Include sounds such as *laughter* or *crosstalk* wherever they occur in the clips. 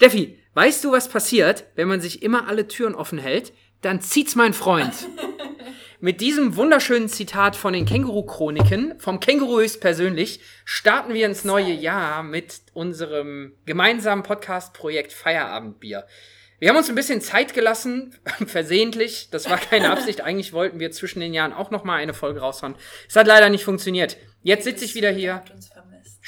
Steffi, weißt du, was passiert, wenn man sich immer alle Türen offen hält? Dann zieht's mein Freund. *laughs* Mit diesem wunderschönen Zitat von den Känguru-Chroniken, vom Känguru höchstpersönlich, starten wir ins neue Jahr mit unserem gemeinsamen Podcast-Projekt Feierabendbier. Wir haben uns ein bisschen Zeit gelassen, *laughs* versehentlich. Das war keine Absicht. Eigentlich wollten wir zwischen den Jahren auch noch mal eine Folge raushauen. Es hat leider nicht funktioniert. Jetzt sitze ich wieder hier.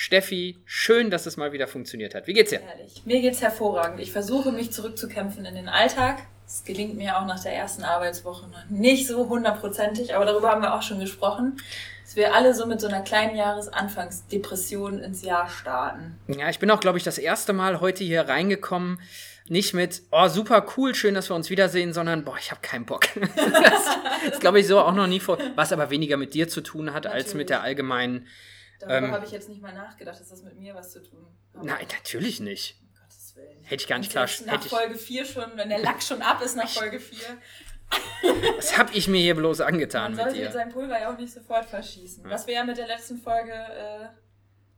Steffi, schön, dass es mal wieder funktioniert hat. Wie geht's dir? Herrlich. Mir geht's hervorragend. Ich versuche mich zurückzukämpfen in den Alltag. Es gelingt mir auch nach der ersten Arbeitswoche noch nicht so hundertprozentig, aber darüber haben wir auch schon gesprochen, dass wir alle so mit so einer kleinen Jahresanfangsdepression ins Jahr starten. Ja, ich bin auch, glaube ich, das erste Mal heute hier reingekommen. Nicht mit, oh, super cool, schön, dass wir uns wiedersehen, sondern, boah, ich habe keinen Bock. *laughs* das ist, glaube ich, so auch noch nie vor. Was aber weniger mit dir zu tun hat, Natürlich. als mit der allgemeinen Darüber ähm, habe ich jetzt nicht mal nachgedacht, dass das mit mir was zu tun hat. Nein, natürlich nicht. Um Gottes Willen. Hätte ich gar nicht klar. Nach Folge 4 schon, wenn der Lack schon ab ist nach Folge 4. Was habe ich mir hier bloß angetan Man sollte mit, mit seinem Pulver ja auch nicht sofort verschießen. Ja. Was wir ja mit der letzten Folge äh,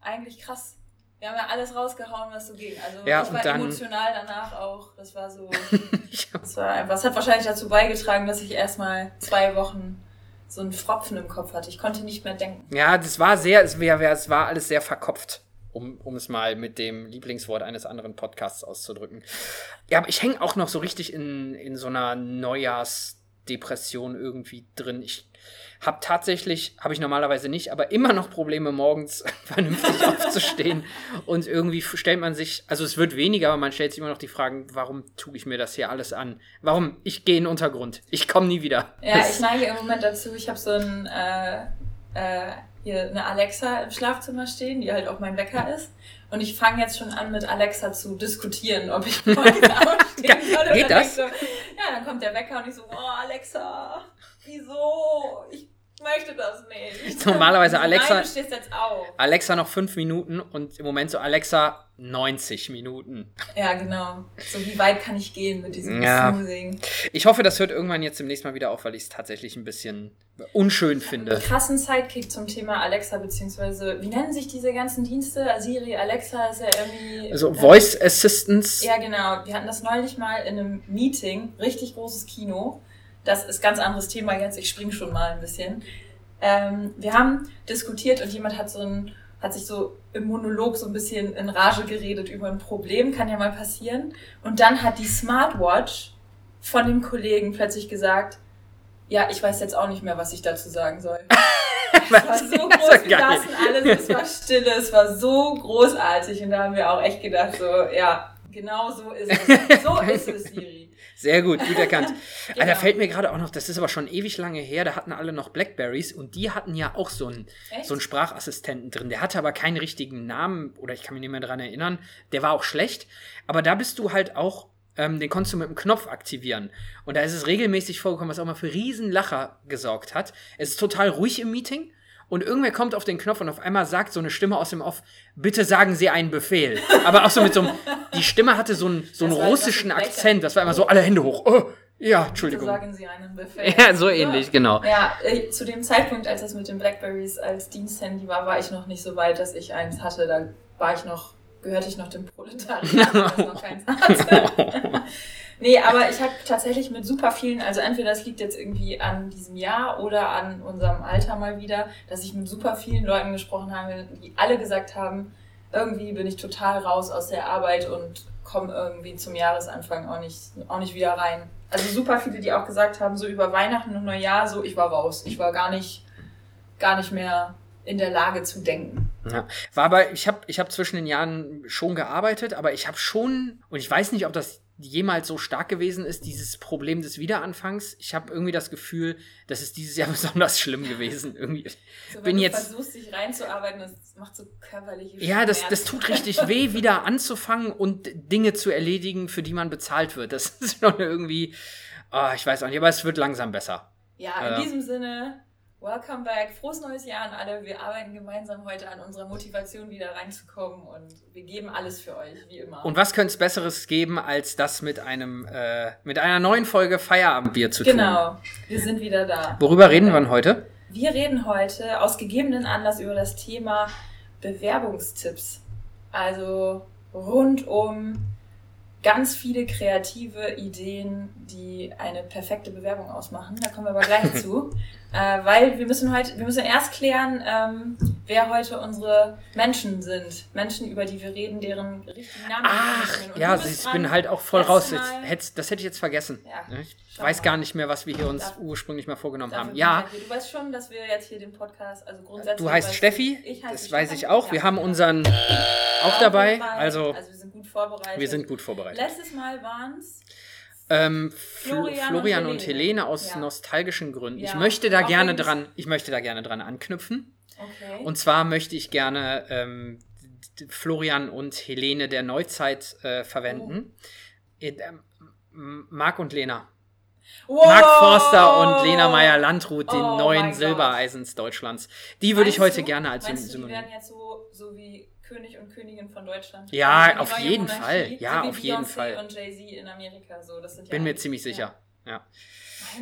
eigentlich krass. Wir haben ja alles rausgehauen, was so ging. Also ja, ich war dann, emotional danach auch. Das war so. *laughs* das war einfach. Es hat wahrscheinlich dazu beigetragen, dass ich erstmal zwei Wochen so einen Fropfen im Kopf hatte. Ich konnte nicht mehr denken. Ja, das war sehr, es war, es war alles sehr verkopft, um, um es mal mit dem Lieblingswort eines anderen Podcasts auszudrücken. Ja, aber ich hänge auch noch so richtig in, in so einer Neujahrsdepression irgendwie drin. Ich habe tatsächlich, habe ich normalerweise nicht, aber immer noch Probleme, morgens *laughs* vernünftig aufzustehen. Und irgendwie stellt man sich, also es wird weniger, aber man stellt sich immer noch die Fragen, warum tue ich mir das hier alles an? Warum? Ich gehe in den Untergrund. Ich komme nie wieder. Ja, ich neige im Moment dazu, ich habe so ein, äh, äh, hier eine Alexa im Schlafzimmer stehen, die halt auch mein Wecker ist. Und ich fange jetzt schon an, mit Alexa zu diskutieren, ob ich *laughs* morgens aufstehen soll. Geht das? So, ja, dann kommt der Wecker und ich so, oh, Alexa, wieso? Ich möchte das nicht. *laughs* Normalerweise Alexa. Nein, du stehst jetzt auf. Alexa noch fünf Minuten und im Moment so Alexa 90 Minuten. Ja, genau. So wie weit kann ich gehen mit diesem ja. Smoothing? Ich hoffe, das hört irgendwann jetzt demnächst mal wieder auf, weil ich es tatsächlich ein bisschen unschön finde. Krassen Sidekick zum Thema Alexa, beziehungsweise, wie nennen sich diese ganzen Dienste? Siri, Alexa ist ja irgendwie. Also äh, Voice Assistance. Ja, genau. Wir hatten das neulich mal in einem Meeting, richtig großes Kino das ist ganz anderes Thema jetzt, ich springe schon mal ein bisschen. Ähm, wir haben diskutiert und jemand hat so ein, hat sich so im Monolog so ein bisschen in Rage geredet über ein Problem, kann ja mal passieren. Und dann hat die Smartwatch von dem Kollegen plötzlich gesagt, ja, ich weiß jetzt auch nicht mehr, was ich dazu sagen soll. *laughs* Es war so groß gelassen, alles, es war stille, es war so großartig und da haben wir auch echt gedacht, so, ja, genau so ist es. *laughs* So ist es, Siri. Sehr gut, gut erkannt. *laughs* genau. Da fällt mir gerade auch noch, das ist aber schon ewig lange her, da hatten alle noch Blackberries und die hatten ja auch so einen, so einen Sprachassistenten drin. Der hatte aber keinen richtigen Namen oder ich kann mich nicht mehr daran erinnern. Der war auch schlecht, aber da bist du halt auch ähm, den konntest du mit dem Knopf aktivieren. Und da ist es regelmäßig vorgekommen, was auch mal für Riesenlacher gesorgt hat. Es ist total ruhig im Meeting und irgendwer kommt auf den Knopf und auf einmal sagt so eine Stimme aus dem Off, bitte sagen Sie einen Befehl. Aber auch so mit so einem, die Stimme hatte so einen, so einen russischen Akzent, das war immer so alle Hände hoch. Oh, ja, Entschuldigung. Bitte sagen Sie einen Befehl. Ja, so ähnlich, genau. Ja, äh, zu dem Zeitpunkt, als das mit den Blackberries als Diensthandy war, war ich noch nicht so weit, dass ich eins hatte. Da war ich noch, gehörte ich noch dem Proletariat, das noch *laughs* keins hatte. *laughs* Nee, aber ich habe tatsächlich mit super vielen, also entweder das liegt jetzt irgendwie an diesem Jahr oder an unserem Alter mal wieder, dass ich mit super vielen Leuten gesprochen habe, die alle gesagt haben, irgendwie bin ich total raus aus der Arbeit und komme irgendwie zum Jahresanfang auch nicht, auch nicht wieder rein. Also super viele, die auch gesagt haben, so über Weihnachten und Neujahr, so ich war raus. Ich war gar nicht, gar nicht mehr in der Lage zu denken. Ja. War aber, ich habe ich hab zwischen den Jahren schon gearbeitet, aber ich habe schon, und ich weiß nicht, ob das jemals so stark gewesen ist, dieses Problem des Wiederanfangs. Ich habe irgendwie das Gefühl, das ist dieses Jahr *laughs* besonders schlimm gewesen. Irgendwie so, bin du jetzt versuchst dich reinzuarbeiten, das macht so körperliche Ja, das, das tut richtig weh, *laughs* wieder anzufangen und Dinge zu erledigen, für die man bezahlt wird. Das *laughs* ist schon irgendwie, oh, ich weiß auch nicht, aber es wird langsam besser. Ja, in äh, diesem Sinne Welcome back. Frohes neues Jahr an alle. Wir arbeiten gemeinsam heute an unserer Motivation wieder reinzukommen und wir geben alles für euch, wie immer. Und was könnte es Besseres geben, als das mit einem äh, mit einer neuen Folge Feierabendbier zu tun? Genau, wir sind wieder da. Worüber reden wir heute? Wir reden heute aus gegebenen Anlass über das Thema Bewerbungstipps. Also rund um ganz viele kreative Ideen, die eine perfekte Bewerbung ausmachen. Da kommen wir aber gleich *laughs* zu. Äh, weil wir müssen heute, wir müssen erst klären, ähm, wer heute unsere Menschen sind. Menschen, über die wir reden, deren richtigen Namen Ach, ja, ich bin halt auch voll raus. Jetzt, das hätte ich jetzt vergessen. Ja, ich weiß gar nicht mehr, was wir hier uns Darf, ursprünglich mal vorgenommen haben. Ja. Du weißt schon, dass wir jetzt hier den Podcast, also grundsätzlich. Du heißt Steffi, ich heiße das weiß ich auch. Ja. Wir haben unseren auch dabei. Also, also wir sind gut vorbereitet. Wir sind gut vorbereitet. Letztes Mal waren es ähm, Florian, Florian, und, Helene, und Helene aus ja. nostalgischen Gründen. Ja. Ich möchte da gerne dran, ich möchte da gerne dran anknüpfen. Okay. Und zwar möchte ich gerne ähm, Florian und Helene der Neuzeit äh, verwenden. Oh. Äh, Marc und Lena. Wow. Marc Forster und Lena Meyer-Landrut, die oh neuen Silbereisens Deutschlands. Die würde ich heute gerne als Synonym. Die werden jetzt so, so wie König und Königin von Deutschland. Ja, also auf jeden Monarchie, Fall. Ja, so auf jeden Fall. Und Jay-Z in Amerika. So, das sind ja Bin mir ziemlich sicher. Ja.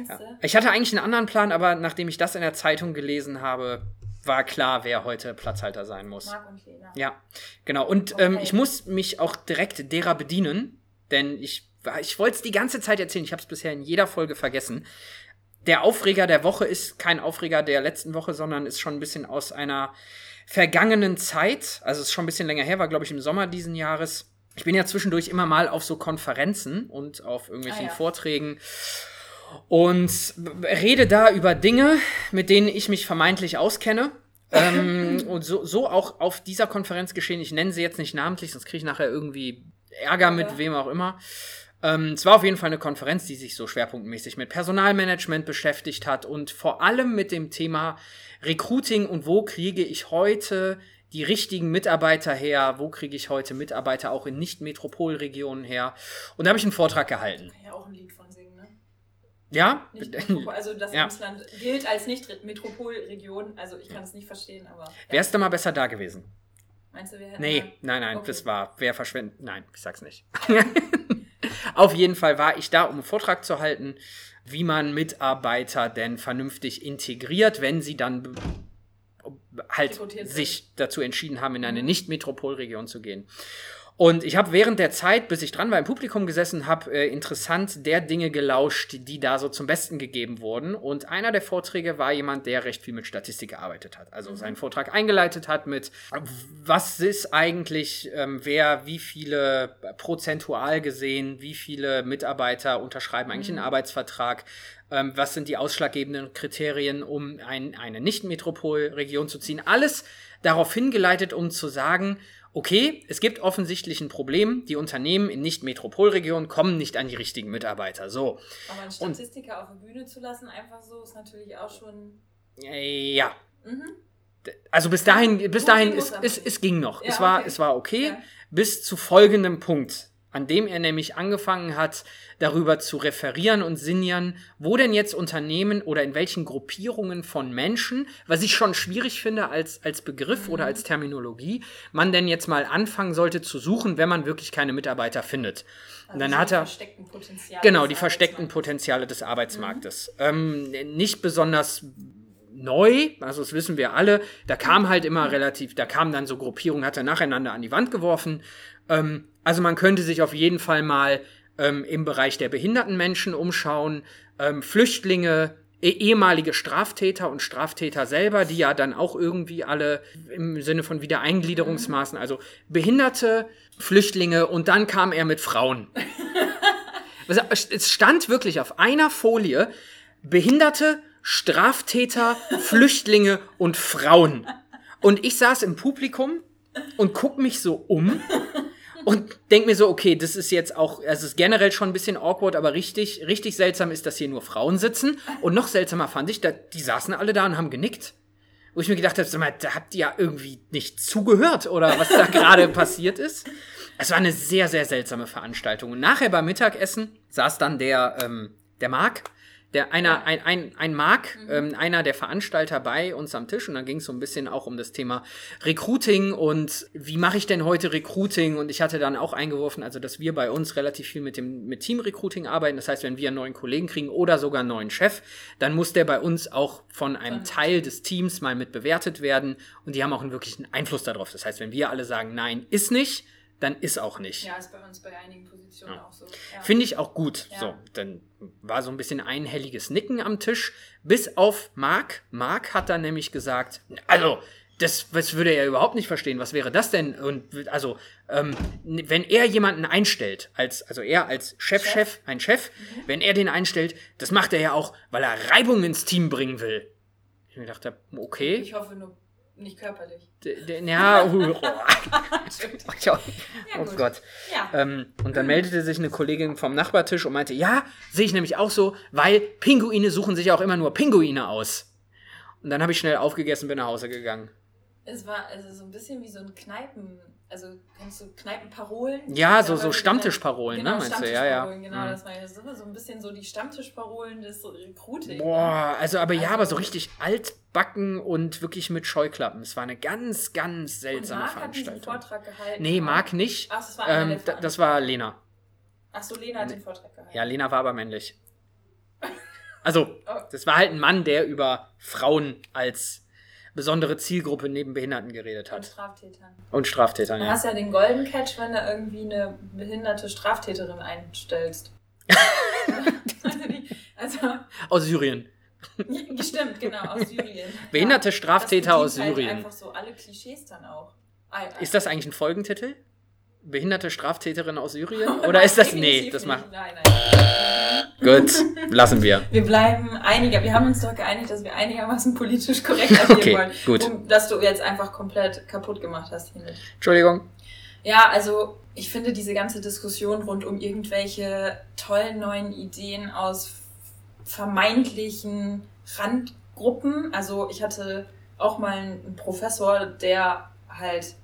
ja. Ich hatte eigentlich einen anderen Plan, aber nachdem ich das in der Zeitung gelesen habe, war klar, wer heute Platzhalter sein muss. Marc und Lena. Ja, genau. Und okay. ähm, ich muss mich auch direkt derer bedienen, denn ich, ich wollte es die ganze Zeit erzählen. Ich habe es bisher in jeder Folge vergessen. Der Aufreger der Woche ist kein Aufreger der letzten Woche, sondern ist schon ein bisschen aus einer vergangenen Zeit, also es ist schon ein bisschen länger her, war glaube ich im Sommer diesen Jahres. Ich bin ja zwischendurch immer mal auf so Konferenzen und auf irgendwelchen ah, ja. Vorträgen und rede da über Dinge, mit denen ich mich vermeintlich auskenne. *laughs* ähm, und so, so auch auf dieser Konferenz geschehen. Ich nenne sie jetzt nicht namentlich, sonst kriege ich nachher irgendwie Ärger mit ja. wem auch immer. Ähm, es war auf jeden Fall eine Konferenz, die sich so schwerpunktmäßig mit Personalmanagement beschäftigt hat und vor allem mit dem Thema Recruiting und wo kriege ich heute die richtigen Mitarbeiter her, wo kriege ich heute Mitarbeiter auch in Nicht-Metropolregionen her. Und da habe ich einen Vortrag gehalten. Kann ja auch ein Lied von singen, ne? Ja? *laughs* also das ja. Emsland gilt als Nicht-Metropolregion, also ich kann es nicht verstehen, aber... Ja. Wärst du mal besser da gewesen? Meinst du, wir hätten... Nee, nein, nein, okay. das war, wer verschwendet... Nein, ich sag's nicht. *laughs* Auf jeden Fall war ich da, um einen Vortrag zu halten wie man Mitarbeiter denn vernünftig integriert, wenn sie dann halt sich dazu entschieden haben, in eine mhm. Nicht-Metropolregion zu gehen. Und ich habe während der Zeit, bis ich dran war, im Publikum gesessen, habe äh, interessant der Dinge gelauscht, die da so zum Besten gegeben wurden. Und einer der Vorträge war jemand, der recht viel mit Statistik gearbeitet hat. Also mhm. seinen Vortrag eingeleitet hat mit, was ist eigentlich, ähm, wer, wie viele prozentual gesehen, wie viele Mitarbeiter unterschreiben eigentlich mhm. einen Arbeitsvertrag, ähm, was sind die ausschlaggebenden Kriterien, um ein, eine Nicht-Metropolregion zu ziehen. Alles darauf hingeleitet, um zu sagen, okay, es gibt offensichtlich ein Problem, die Unternehmen in Nicht-Metropolregionen kommen nicht an die richtigen Mitarbeiter. So. Aber einen Statistiker Und, auf der Bühne zu lassen, einfach so, ist natürlich auch schon. Äh, ja. Mhm. Also bis dahin, bis dahin, es, es, es ging noch. Ja, es, war, okay. es war okay, ja. bis zu folgendem Punkt an dem er nämlich angefangen hat, darüber zu referieren und sinnieren, wo denn jetzt Unternehmen oder in welchen Gruppierungen von Menschen, was ich schon schwierig finde als, als Begriff mhm. oder als Terminologie, man denn jetzt mal anfangen sollte zu suchen, wenn man wirklich keine Mitarbeiter findet. Also und dann hat er genau die versteckten Potenziale des Arbeitsmarktes. Mhm. Ähm, nicht besonders neu, also das wissen wir alle. Da kam halt immer relativ, da kamen dann so Gruppierungen, hat er nacheinander an die Wand geworfen. Ähm, also man könnte sich auf jeden Fall mal ähm, im Bereich der behinderten Menschen umschauen, ähm, Flüchtlinge, eh ehemalige Straftäter und Straftäter selber, die ja dann auch irgendwie alle im Sinne von Wiedereingliederungsmaßen, also Behinderte, Flüchtlinge und dann kam er mit Frauen. *laughs* es stand wirklich auf einer Folie Behinderte, Straftäter, Flüchtlinge und Frauen. Und ich saß im Publikum und guck mich so um und denk mir so, okay, das ist jetzt auch, also es ist generell schon ein bisschen awkward, aber richtig, richtig seltsam ist, dass hier nur Frauen sitzen. Und noch seltsamer fand ich, da, die saßen alle da und haben genickt. Wo ich mir gedacht habe, mal, da habt ihr ja irgendwie nicht zugehört oder was da *laughs* gerade passiert ist. Es war eine sehr, sehr seltsame Veranstaltung. Und nachher beim Mittagessen saß dann der, ähm, der Marc der einer, ein, ein, ein Mark, mhm. ähm, einer der Veranstalter bei uns am Tisch. Und dann ging es so ein bisschen auch um das Thema Recruiting und wie mache ich denn heute Recruiting? Und ich hatte dann auch eingeworfen, also dass wir bei uns relativ viel mit dem mit Team Recruiting arbeiten, das heißt, wenn wir einen neuen Kollegen kriegen oder sogar einen neuen Chef, dann muss der bei uns auch von einem Teil des Teams mal mit bewertet werden. Und die haben auch einen wirklichen Einfluss darauf. Das heißt, wenn wir alle sagen, nein, ist nicht, dann ist auch nicht. Ja, ist bei uns bei einigen Positionen ja. auch so. Ja. Finde ich auch gut. Ja. So, dann war so ein bisschen einhelliges Nicken am Tisch, bis auf Marc. Marc hat dann nämlich gesagt, also das, das würde er überhaupt nicht verstehen. Was wäre das denn? Und also, ähm, wenn er jemanden einstellt, als, also er als Chefchef, Chef, ein Chef, mhm. wenn er den einstellt, das macht er ja auch, weil er Reibung ins Team bringen will. Ich mir dachte, okay. Ich hoffe nur nicht körperlich. ja, *laughs* uh, oh, oh Gott. Ja. Ähm, und dann meldete sich eine Kollegin vom Nachbartisch und meinte, ja, sehe ich nämlich auch so, weil Pinguine suchen sich auch immer nur Pinguine aus. Und dann habe ich schnell aufgegessen und bin nach Hause gegangen. Es war also so ein bisschen wie so ein Kneipen, also kennst du Kneipenparolen? Ja, so, so Stammtischparolen, genau, ne, meinst du? Ja, ja. Genau, mhm. das war ja so, so ein bisschen so die Stammtischparolen des Recruiting. Boah, also aber also, ja, aber so richtig altbacken und wirklich mit Scheuklappen. Es war eine ganz, ganz seltsame und Marc Veranstaltung. Hat diesen Vortrag gehalten. Nee, Marc nicht. Ach, das war, ähm, das war Lena. Ach so, Lena hat den Vortrag gehalten. Ja, Lena war aber männlich. *laughs* Also, oh. das war halt ein Mann, der über Frauen als besondere Zielgruppe neben Behinderten geredet hat. Und Straftätern. Und Straftätern, ja. Du hast ja den Golden Catch, wenn du irgendwie eine behinderte Straftäterin einstellst. *laughs* also, aus Syrien. Stimmt, genau, aus Syrien. *laughs* Behinderte Straftäter aus halt Syrien. einfach so alle Klischees dann auch. Ist das eigentlich ein Folgentitel? Behinderte Straftäterin aus Syrien? *laughs* Oder ist das. Nee, das macht. Nein, nein. Gut, lassen wir. *laughs* Wir bleiben einiger. Wir haben uns doch geeinigt, dass wir einigermaßen politisch korrekt agieren okay, wollen. Gut. Um, dass du jetzt einfach komplett kaputt gemacht hast hiermit. Entschuldigung. Ja, also ich finde diese ganze Diskussion rund um irgendwelche tollen neuen Ideen aus vermeintlichen Randgruppen. Also ich hatte auch mal einen Professor, der halt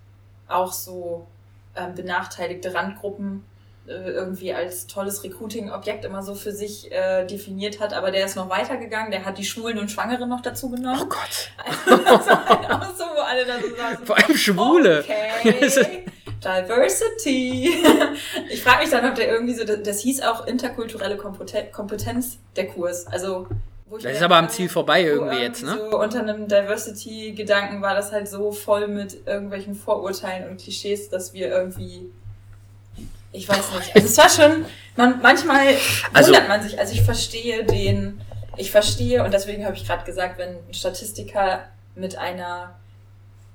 auch so ähm, benachteiligte Randgruppen äh, irgendwie als tolles Recruiting-Objekt immer so für sich äh, definiert hat, aber der ist noch weitergegangen, der hat die Schwulen und Schwangeren noch dazu genommen. Oh Gott. Also, halt auch so, wo alle da so saßen. Vor allem Schwule. Okay. Diversity. *laughs* Ich frage mich dann, ob der irgendwie so, das hieß auch interkulturelle Kompetenz, der Kurs. Also das ist aber am Ziel vorbei irgendwie, jetzt, ne? So unter einem Diversity-Gedanken war das halt so voll mit irgendwelchen Vorurteilen und Klischees, dass wir irgendwie. Ich weiß nicht. Also es war schon. Man, manchmal also, wundert man sich. Also ich verstehe den. Ich verstehe, und deswegen habe ich gerade gesagt, wenn ein Statistiker mit einer.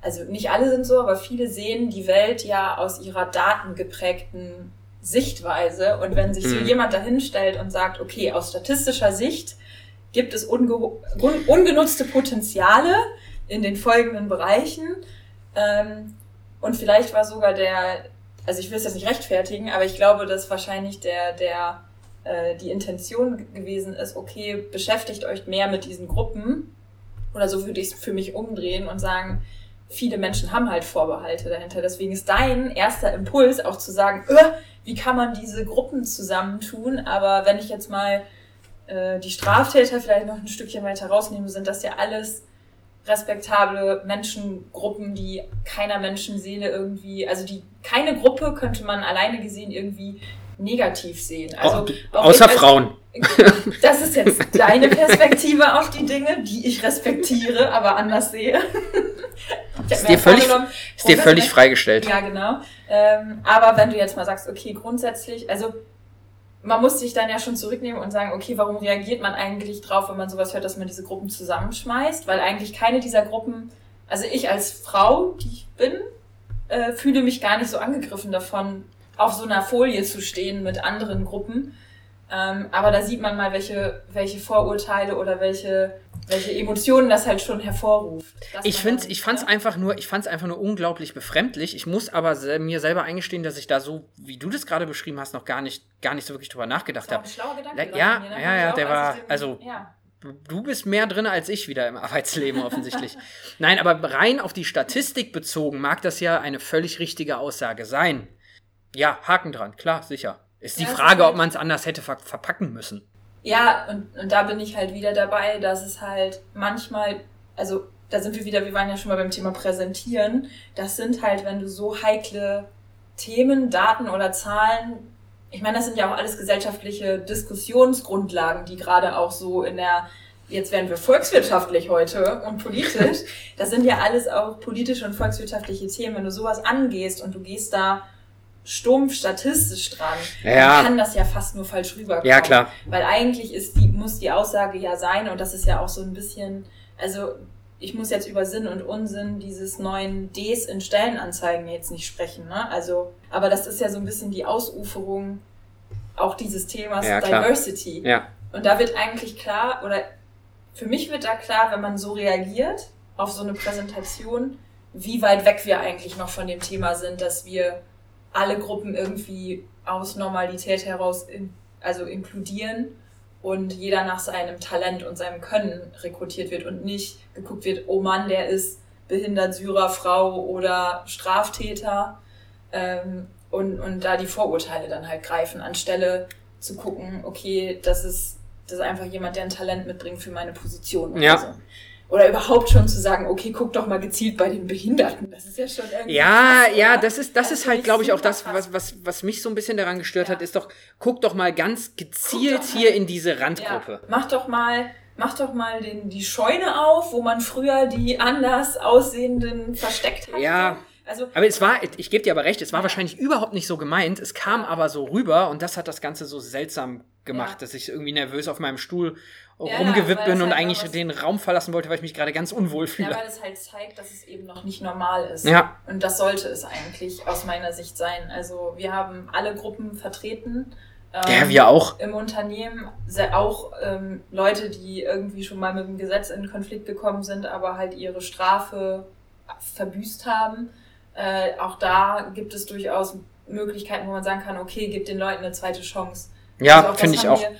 Also nicht alle sind so, aber viele sehen die Welt ja aus ihrer datengeprägten Sichtweise. Und wenn sich so mhm. jemand dahinstellt und sagt, okay, aus statistischer Sicht gibt es ungenutzte Potenziale in den folgenden Bereichen. Ähm, und vielleicht war sogar der, also ich will es jetzt nicht rechtfertigen, aber ich glaube, dass wahrscheinlich der, der, äh, die Intention gewesen ist, okay, beschäftigt euch mehr mit diesen Gruppen. Oder so würde ich es für mich umdrehen und sagen, viele Menschen haben halt Vorbehalte dahinter. Deswegen ist dein erster Impuls auch zu sagen, öh, wie kann man diese Gruppen zusammentun? Aber wenn ich jetzt mal äh, die Straftäter vielleicht noch ein Stückchen weiter rausnehmen, sind das ja alles respektable Menschengruppen, die keiner Menschenseele irgendwie, also die keine Gruppe könnte man alleine gesehen irgendwie negativ sehen. Also oh, außer als, Frauen. *laughs* Das ist jetzt deine Perspektive auf die Dinge, die ich respektiere, aber anders sehe. *laughs* ist dir völlig, ist dir völlig freigestellt. Ja, genau. Ähm, aber wenn du jetzt mal sagst, okay, grundsätzlich, also man muss sich dann ja schon zurücknehmen und sagen, okay, warum reagiert man eigentlich drauf, wenn man sowas hört, dass man diese Gruppen zusammenschmeißt? Weil eigentlich keine dieser Gruppen, also ich als Frau, die ich bin, äh, fühle mich gar nicht so angegriffen davon, auf so einer Folie zu stehen mit anderen Gruppen. Ähm, aber da sieht man mal, welche, welche Vorurteile oder welche welche Emotionen das halt schon hervorruft. Ich finde, ich fand's einfach nur, ich fand's einfach nur unglaublich befremdlich. Ich muss aber mir selber eingestehen, dass ich da so, wie du das gerade beschrieben hast, noch gar nicht, gar nicht so wirklich drüber nachgedacht habe. Ja, mir, ne? ja, ja, der war, also, ja. du bist mehr drin als ich wieder im *laughs* Arbeitsleben offensichtlich. Nein, aber rein auf die Statistik bezogen mag das ja eine völlig richtige Aussage sein. Ja, Haken dran, klar, sicher. Ist die ja, Frage, ob man es anders hätte ver verpacken müssen. Ja, und, und da bin ich halt wieder dabei, dass es halt manchmal, also da sind wir wieder, wir waren ja schon mal beim Thema Präsentieren. Das sind halt, wenn du so heikle Themen, Daten oder Zahlen, ich meine, das sind ja auch alles gesellschaftliche Diskussionsgrundlagen, die gerade auch so in der, jetzt werden wir volkswirtschaftlich heute und politisch, *laughs* das sind ja alles auch politische und volkswirtschaftliche Themen. Wenn du sowas angehst und du gehst da stumpf statistisch dran, ja. dann kann das ja fast nur falsch rüberkommen. Ja, klar. Weil eigentlich ist die, muss die Aussage ja sein, und das ist ja auch so ein bisschen, also ich muss jetzt über Sinn und Unsinn dieses neuen Ds in Stellenanzeigen jetzt nicht sprechen, ne? Also, aber das ist ja so ein bisschen die Ausuferung auch dieses Themas ja, Diversity. Ja. Und da wird eigentlich klar, oder für mich wird da klar, wenn man so reagiert auf so eine Präsentation, wie weit weg wir eigentlich noch von dem Thema sind, dass wir alle Gruppen irgendwie aus Normalität heraus in, also inkludieren und jeder nach seinem Talent und seinem Können rekrutiert wird und nicht geguckt wird, oh Mann, der ist behindert, Syrer, Frau oder Straftäter ähm, und, und da die Vorurteile dann halt greifen, anstelle zu gucken, okay, das ist, das ist einfach jemand, der ein Talent mitbringt für meine Position. Ja. So. Oder überhaupt schon zu sagen, okay, guck doch mal gezielt bei den Behinderten. Das ist ja schon irgendwie. Ja, krass, ja, das ist, das Also ist halt, glaube ich, auch das, was, was, was mich so ein bisschen daran gestört Ja. hat, ist doch, guck doch mal ganz gezielt mal. hier in diese Randgruppe. Ja, mach doch mal, mach doch mal den, die Scheune auf, wo man früher die anders aussehenden versteckt hat. Ja. Also, Aber es war, ich gebe dir aber recht, es war wahrscheinlich überhaupt nicht so gemeint. Es kam aber so rüber und das hat das Ganze so seltsam gemacht, Ja. dass ich irgendwie nervös auf meinem Stuhl Ja, rumgewippt bin und halt eigentlich den Raum verlassen wollte, weil ich mich gerade ganz unwohl ja, fühle. weil es halt zeigt, dass es eben noch nicht normal ist. Ja. Und das sollte es eigentlich aus meiner Sicht sein. Also wir haben alle Gruppen vertreten. Ja, Ähm, wir auch. Im Unternehmen auch ähm, Leute, die irgendwie schon mal mit dem Gesetz in Konflikt gekommen sind, aber halt ihre Strafe verbüßt haben. Äh, auch da gibt es durchaus Möglichkeiten, wo man sagen kann, okay, gib den Leuten eine zweite Chance. Ja, Also das finde ich auch. Wir,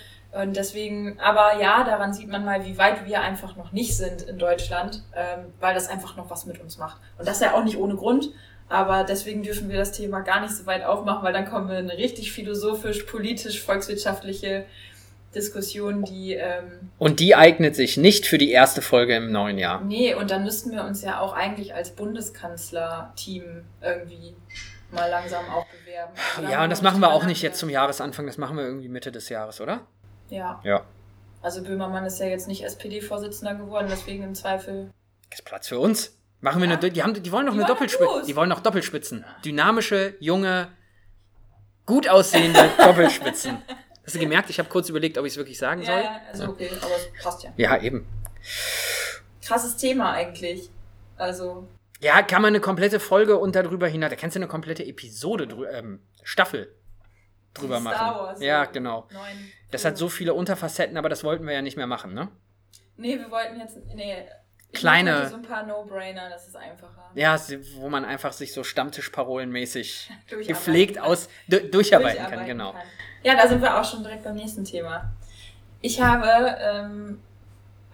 und deswegen, aber ja, daran sieht man mal, wie weit wir einfach noch nicht sind in Deutschland, ähm, weil das einfach noch was mit uns macht. Und das ja auch nicht ohne Grund. Aber deswegen dürfen wir das Thema gar nicht so weit aufmachen, weil dann kommen wir in eine richtig philosophisch, politisch, volkswirtschaftliche Diskussion, die ähm, Und die eignet sich nicht für die erste Folge im neuen Jahr. nee, und dann müssten wir uns ja auch eigentlich als Bundeskanzler-Team irgendwie mal langsam auch bewerben. Da Ja, und das machen wir auch nicht jetzt zum. Jahresanfang, das machen wir irgendwie Mitte des Jahres, oder? Ja. Ja. Also Böhmermann ist ja jetzt nicht SPD-Vorsitzender geworden, deswegen im Zweifel Ist Platz für uns. Machen wir Ja. eine, die, haben, die wollen noch Die eine Doppelspitze. Die wollen noch Doppelspitzen. Dynamische, junge, gut aussehende *laughs* Doppelspitzen. Hast du gemerkt? Ich habe kurz überlegt, ob ich es wirklich sagen Ja, soll. ja, also okay, aber es passt ja. Ja, eben. Krasses Thema eigentlich. Also, Ja, kann man eine komplette Folge und darüber hinaus, da kannst du eine komplette Episode, ähm, Staffel drüber Star machen. Wars, ja, genau. neun Das hat so viele Unterfacetten, aber das wollten wir ja nicht mehr machen, ne? Nee, wir wollten jetzt. Nee. Kleine- So ein paar No-Brainer, das ist einfacher. Ja, wo man einfach sich so Stammtischparolenmäßig *laughs* Durcharbeiten gepflegt aus du, durcharbeiten, kann, Durcharbeiten genau. kann. Ja, da sind wir auch schon direkt beim nächsten Thema. Ich habe ähm,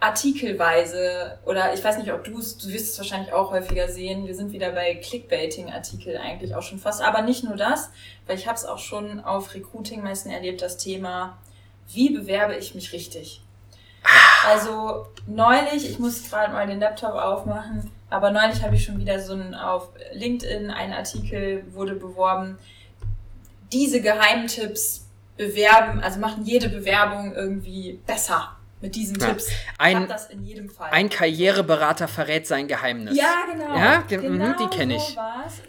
artikelweise, oder ich weiß nicht, ob du es, du wirst es wahrscheinlich auch häufiger sehen, wir sind wieder bei Clickbaiting-Artikel eigentlich auch schon fast, aber nicht nur das, weil ich habe es auch schon auf Recruiting-Messen erlebt, das Thema, wie bewerbe ich mich richtig? Also neulich, ich muss gerade mal den Laptop aufmachen, aber neulich habe ich schon wieder so ein auf LinkedIn ein Artikel wurde beworben. Diese Geheimtipps bewerben, also machen jede Bewerbung irgendwie besser mit diesen Ja. Tipps. Ein- hab das in jedem Fall. Ein Karriereberater verrät sein Geheimnis. Ja, genau. Ja, ge- genau mhm, die kenn ich. So.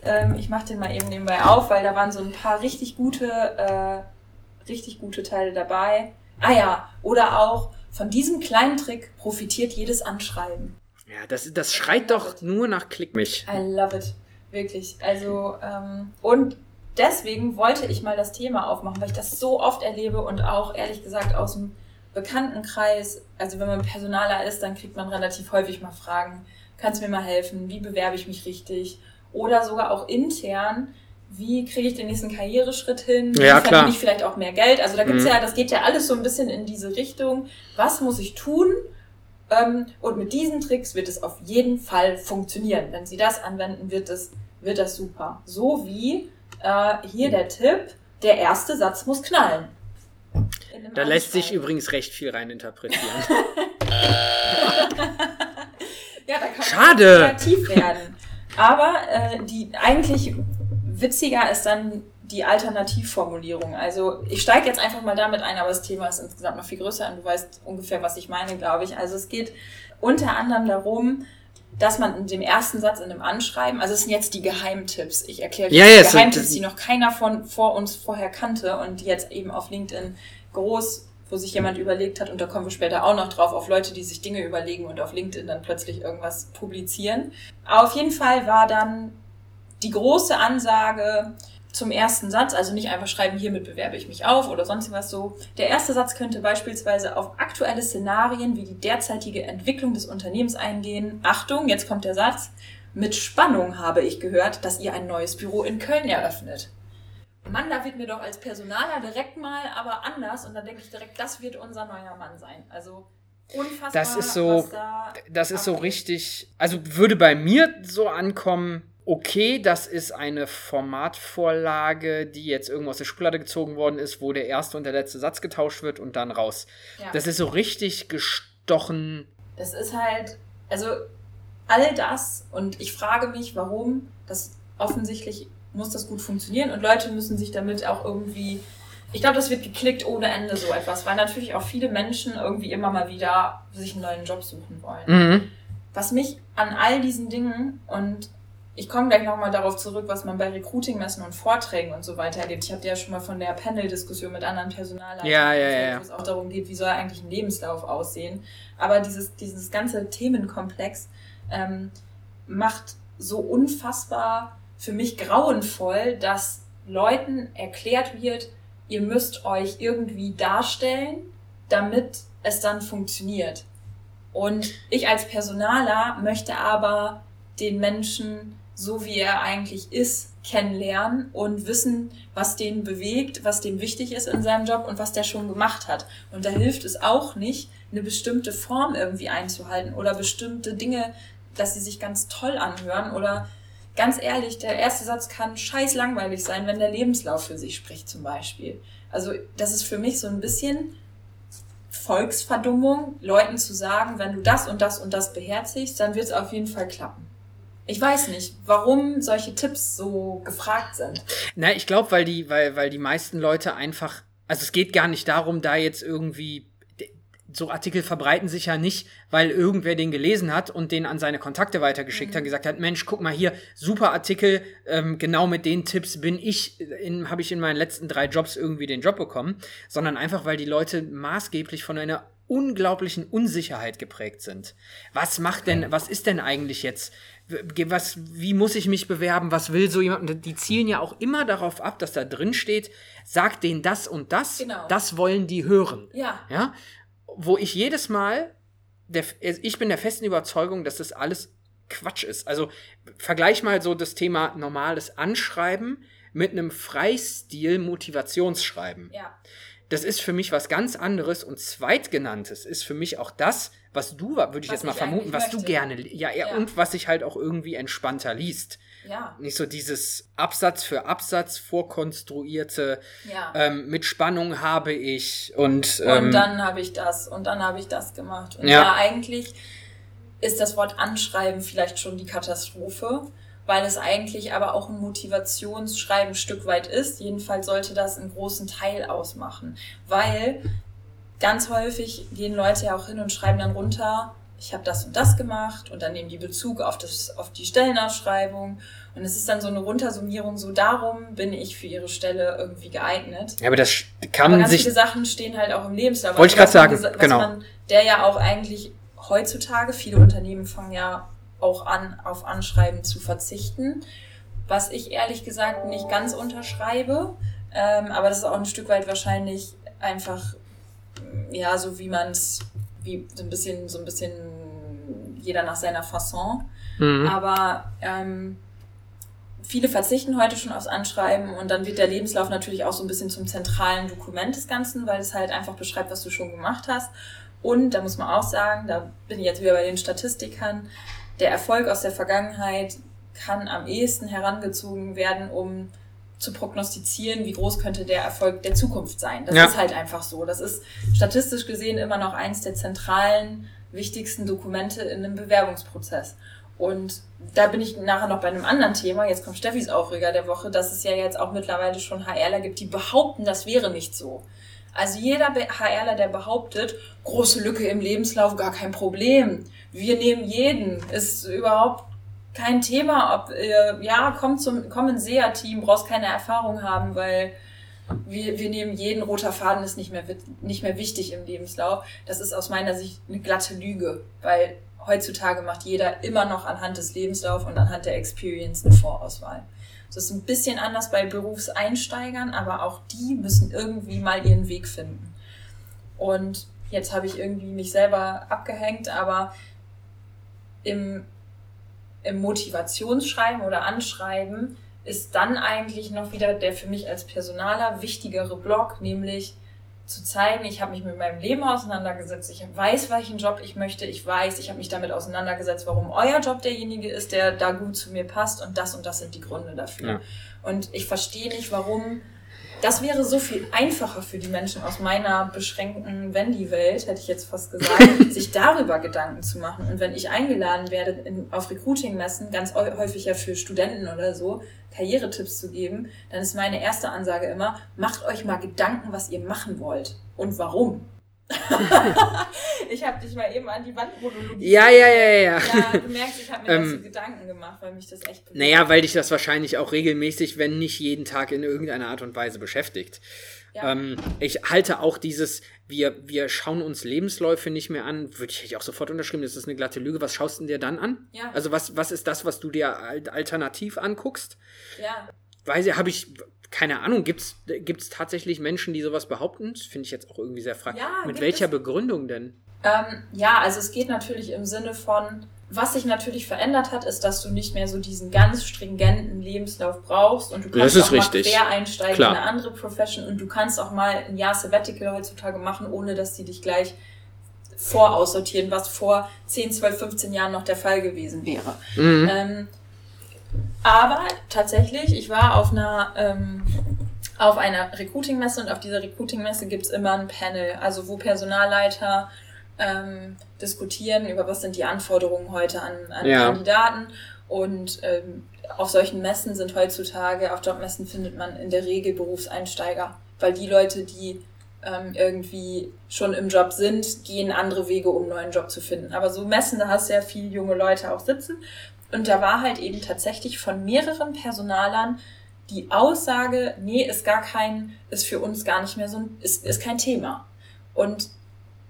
Ähm, ich mache den mal eben nebenbei auf, weil da waren so ein paar richtig gute, äh, richtig gute Teile dabei. Ah ja, oder auch von diesem kleinen Trick profitiert jedes Anschreiben. Ja, das, das schreit doch nur nach Klick mich. I love it. Wirklich. Also, ähm, und deswegen wollte ich mal das Thema aufmachen, weil ich das so oft erlebe und auch ehrlich gesagt aus dem Bekanntenkreis, also wenn man Personaler ist, dann kriegt man relativ häufig mal Fragen, kannst du mir mal helfen, wie bewerbe ich mich richtig? Oder sogar auch intern, wie kriege ich den nächsten Karriereschritt hin? Wie Ja, verdiene ich vielleicht auch mehr Geld? Also da gibt's Mhm. ja, das geht ja alles so ein bisschen in diese Richtung. Was muss ich tun? Ähm, und mit diesen Tricks wird es auf jeden Fall funktionieren. Wenn Sie das anwenden, wird es, wird das super. So wie äh, hier der Tipp, der erste Satz muss knallen. Da lässt sich übrigens recht viel reininterpretieren. *laughs* *laughs* Ja, da kann man Schade. kreativ werden. Aber äh, die eigentlich witziger ist dann die Alternativformulierung. Also ich steige jetzt einfach mal damit ein, aber das Thema ist insgesamt noch viel größer und du weißt ungefähr, was ich meine, glaube ich. Also es geht unter anderem darum, dass man in dem ersten Satz in einem Anschreiben, also es sind jetzt die Geheimtipps, ich erkläre ja, die Geheimtipps, die noch keiner von vor uns vorher kannte und die jetzt eben auf LinkedIn groß, wo sich jemand überlegt hat, und da kommen wir später auch noch drauf, auf Leute, die sich Dinge überlegen und auf LinkedIn dann plötzlich irgendwas publizieren. Auf jeden Fall war dann die große Ansage, zum ersten Satz, also nicht einfach schreiben, hiermit bewerbe ich mich auf oder sonst was so. Der erste Satz könnte beispielsweise auf aktuelle Szenarien wie die derzeitige Entwicklung des Unternehmens eingehen. Achtung, jetzt kommt der Satz. Mit Spannung habe ich gehört, dass ihr ein neues Büro in Köln eröffnet. Mann, da wird mir doch als Personaler direkt mal aber anders und dann denke ich direkt, das wird unser neuer Mann sein. Also unfassbar. Das ist so, da das ist so richtig, also würde bei mir so ankommen, okay, das ist eine Formatvorlage, die jetzt irgendwo aus der Schublade gezogen worden ist, wo der erste und der letzte Satz getauscht wird und dann raus. Ja. Das ist so richtig gestochen. Das ist halt, also all das und ich frage mich, warum das offensichtlich muss das gut funktionieren und Leute müssen sich damit auch irgendwie ich glaube, das wird geklickt ohne Ende so etwas, weil natürlich auch viele Menschen irgendwie immer mal wieder sich einen neuen Job suchen wollen. Mhm. Was mich an all diesen Dingen und ich komme gleich nochmal darauf zurück, was man bei Recruiting-Messen und Vorträgen und so weiter erlebt. Ich habe ja schon mal von der Panel-Diskussion mit anderen Personalleitern, ja, ja, ja. wo es auch darum geht, wie soll eigentlich ein Lebenslauf aussehen. Aber dieses, dieses ganze Themenkomplex ähm, macht so unfassbar für mich grauenvoll, dass Leuten erklärt wird, ihr müsst euch irgendwie darstellen, damit es dann funktioniert. Und ich als Personaler möchte aber den Menschen so wie er eigentlich ist, kennenlernen und wissen, was den bewegt, was dem wichtig ist in seinem Job und was der schon gemacht hat. Und da hilft es auch nicht, eine bestimmte Form irgendwie einzuhalten oder bestimmte Dinge, dass sie sich ganz toll anhören oder ganz ehrlich, der erste Satz kann scheiß langweilig sein, wenn der Lebenslauf für sich spricht zum Beispiel. Also das ist für mich so ein bisschen Volksverdummung, Leuten zu sagen, wenn du das und das und das beherzigst, dann wird es auf jeden Fall klappen. Ich weiß nicht, warum solche Tipps so gefragt sind. Na, ich glaube, weil die, weil, weil die meisten Leute einfach, also es geht gar nicht darum, da jetzt irgendwie so Artikel verbreiten sich ja nicht, weil irgendwer den gelesen hat und den an seine Kontakte weitergeschickt mhm. hat, gesagt hat, Mensch, guck mal hier, super Artikel, ähm, genau mit den Tipps bin ich, habe ich in meinen letzten drei Jobs irgendwie den Job bekommen, sondern einfach, weil die Leute maßgeblich von einer unglaublichen Unsicherheit geprägt sind. Was macht denn, was ist denn eigentlich jetzt was, wie muss ich mich bewerben, was will so jemand? Die zielen ja auch immer darauf ab, dass da drin steht, sag denen das und das, genau. das wollen die hören. Ja. ja. Wo ich jedes Mal, der, ich bin der festen Überzeugung, dass das alles Quatsch ist. Also vergleich mal so das Thema normales Anschreiben mit einem Freistil-Motivationsschreiben. Ja. Das ist für mich was ganz anderes und zweitgenanntes ist für mich auch das, was du, würde ich was jetzt mal vermuten, was möchte. du gerne, ja, ja, ja, und was sich halt auch irgendwie entspannter liest. Ja. Nicht so dieses Absatz für Absatz vorkonstruierte, ja. ähm, mit Spannung habe ich und. Ähm, und dann habe ich das und dann habe ich das gemacht. Und ja. ja, eigentlich ist das Wort Anschreiben vielleicht schon die Katastrophe, weil es eigentlich aber auch ein Motivationsschreiben ein Stück weit ist. Jedenfalls sollte das einen großen Teil ausmachen, weil ganz häufig gehen Leute ja auch hin und schreiben dann runter, ich habe das und das gemacht und dann nehmen die Bezug auf, das, auf die Stellenausschreibung und es ist dann so eine Runtersummierung, so darum bin ich für ihre Stelle irgendwie geeignet. Ja, aber das kann aber ganz sich... viele Sachen stehen halt auch im Lebenslauf. Wollte ich also gerade sagen, genau. Man, der ja auch eigentlich heutzutage, viele Unternehmen fangen ja auch an, auf Anschreiben zu verzichten, was ich ehrlich gesagt nicht ganz unterschreibe, ähm, aber das ist auch ein Stück weit wahrscheinlich einfach ja, so wie man es, wie so ein bisschen, so ein bisschen jeder nach seiner Fasson. Mhm. Aber ähm, viele verzichten heute schon aufs Anschreiben und dann wird der Lebenslauf natürlich auch so ein bisschen zum zentralen Dokument des Ganzen, weil es halt einfach beschreibt, was du schon gemacht hast. Und da muss man auch sagen, da bin ich jetzt wieder bei den Statistikern, der Erfolg aus der Vergangenheit kann am ehesten herangezogen werden, um zu prognostizieren, wie groß könnte der Erfolg der Zukunft sein. Das ja. ist halt einfach so. Das ist statistisch gesehen immer noch eins der zentralen, wichtigsten Dokumente in einem Bewerbungsprozess. Und da bin ich nachher noch bei einem anderen Thema. Jetzt kommt Steffis Aufreger der Woche, dass es ja jetzt auch mittlerweile schon HRler gibt, die behaupten, das wäre nicht so. Also jeder HRler, der behauptet, große Lücke im Lebenslauf, gar kein Problem. Wir nehmen jeden. Ist überhaupt kein Thema, ob, äh, ja, komm zum, komm ins SEA-Team, brauchst keine Erfahrung haben, weil wir, wir nehmen jeden roter Faden ist nicht mehr, nicht mehr wichtig im Lebenslauf. Das ist aus meiner Sicht eine glatte Lüge, weil heutzutage macht jeder immer noch anhand des Lebenslaufs und anhand der Experience eine Vorauswahl. Das ist ein bisschen anders bei Berufseinsteigern, aber auch die müssen irgendwie mal ihren Weg finden. Und jetzt habe ich irgendwie mich selber abgehängt, aber im, im Motivationsschreiben oder Anschreiben ist dann eigentlich noch wieder der für mich als Personaler wichtigere Block, nämlich zu zeigen, ich habe mich mit meinem Leben auseinandergesetzt, ich weiß, welchen Job ich möchte, ich weiß, ich habe mich damit auseinandergesetzt, warum euer Job derjenige ist, der da gut zu mir passt und das und das sind die Gründe dafür. Ja. Und ich verstehe nicht, warum das wäre so viel einfacher für die Menschen aus meiner beschränkten Wendy-Welt, hätte ich jetzt fast gesagt, *laughs* sich darüber Gedanken zu machen. Und wenn ich eingeladen werde, in, auf Recruiting-Messen, ganz häufig ja für Studenten oder so, Karrieretipps zu geben, dann ist meine erste Ansage immer, macht euch mal Gedanken, was ihr machen wollt und warum. *laughs* ich habe dich mal eben an die Wand monologiert. Ja, ja, ja, ja. Ja, du merkst, ich habe mir ähm, dazu Gedanken gemacht, weil mich das echt bewegt. Naja, weil dich das wahrscheinlich auch regelmäßig, wenn nicht jeden Tag in irgendeiner Art und Weise beschäftigt. Ja. Ähm, ich halte auch dieses, wir, wir schauen uns Lebensläufe nicht mehr an, würde ich auch sofort unterschreiben, das ist eine glatte Lüge. Was schaust du dir dann an? Ja. Also was, was ist das, was du dir alternativ anguckst? Ja. Weiß ich, habe ich, keine Ahnung, gibt es tatsächlich Menschen, die sowas behaupten? Das finde ich jetzt auch irgendwie sehr fraglich. Ja, Mit welcher es? Begründung denn? Ähm, ja, also es geht natürlich im Sinne von, was sich natürlich verändert hat, ist, dass du nicht mehr so diesen ganz stringenten Lebenslauf brauchst und du kannst auch richtig. mal quer einsteigen Klar. in eine andere Profession und du kannst auch mal ein Jahr Sabbatical heutzutage machen, ohne dass sie dich gleich voraussortieren, was vor 10, 12, 15 Jahren noch der Fall gewesen wäre. Mhm. Ähm, aber tatsächlich, ich war auf einer, ähm, auf einer Recruiting-Messe und auf dieser Recruiting-Messe gibt's immer ein Panel, also wo Personalleiter ähm, diskutieren, über was sind die Anforderungen heute an, an ja. Kandidaten. Und ähm, auf solchen Messen sind heutzutage, auf Jobmessen findet man in der Regel Berufseinsteiger, weil die Leute, die ähm, irgendwie schon im Job sind, gehen andere Wege, um einen neuen Job zu finden. Aber so Messen, da hast du ja viele junge Leute auch sitzen und da war halt eben tatsächlich von mehreren Personalern die Aussage, nee, ist gar kein, ist für uns gar nicht mehr so ein, ist, ist kein Thema. Und